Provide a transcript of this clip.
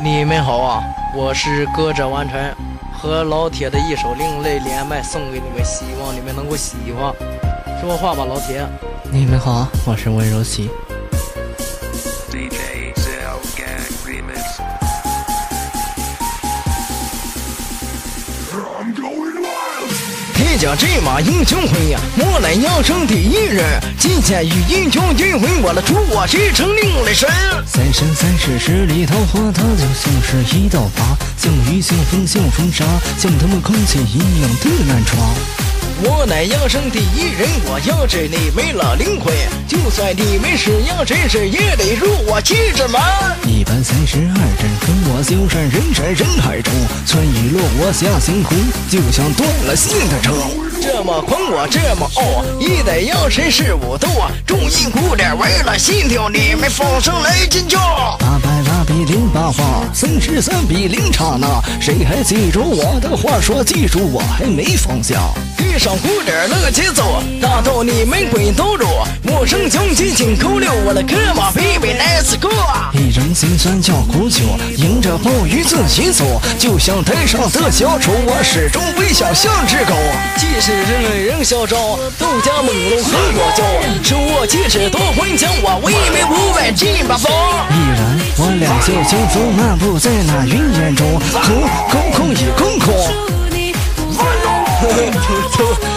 你们好啊，我是歌者完成，和老铁的一首另类连麦送给你们，希望你们能够喜欢。说话吧，老铁。你们好，我是温柔琪。铁甲战马英雄魂呀，我来养生第一人。金钱与英雄聚会，我来助我继承另类神。三生三世十里桃花，它就像是一道疤，像雨像风像风沙，像他们空气一样的难抓。我乃养生第一人，我要治你没了灵魂。就算你没是养真是也得入我气质门。一般三十我就山人山人海中，穿一落我下星空，就像断了线的车。这么狂我这么傲，一代养生是武斗！重音鼓点为了心跳，你们放声来尖叫。八百八比零八八，三十三比零刹那，谁还记住我的话？说记住我还没放下。地上鼓点那个节奏，打到你们滚刀肉。我声穷激进口溜，我的哥们 baby let's go。心酸叫苦酒，迎着暴雨自己走，就像台上的小丑，我始终微笑像只狗。即使人人嚣张，斗家猛龙和我骄，手握戒指夺魂枪，我威名五百进八方。依然，我俩就轻松漫步在那云烟中，空空空已空空。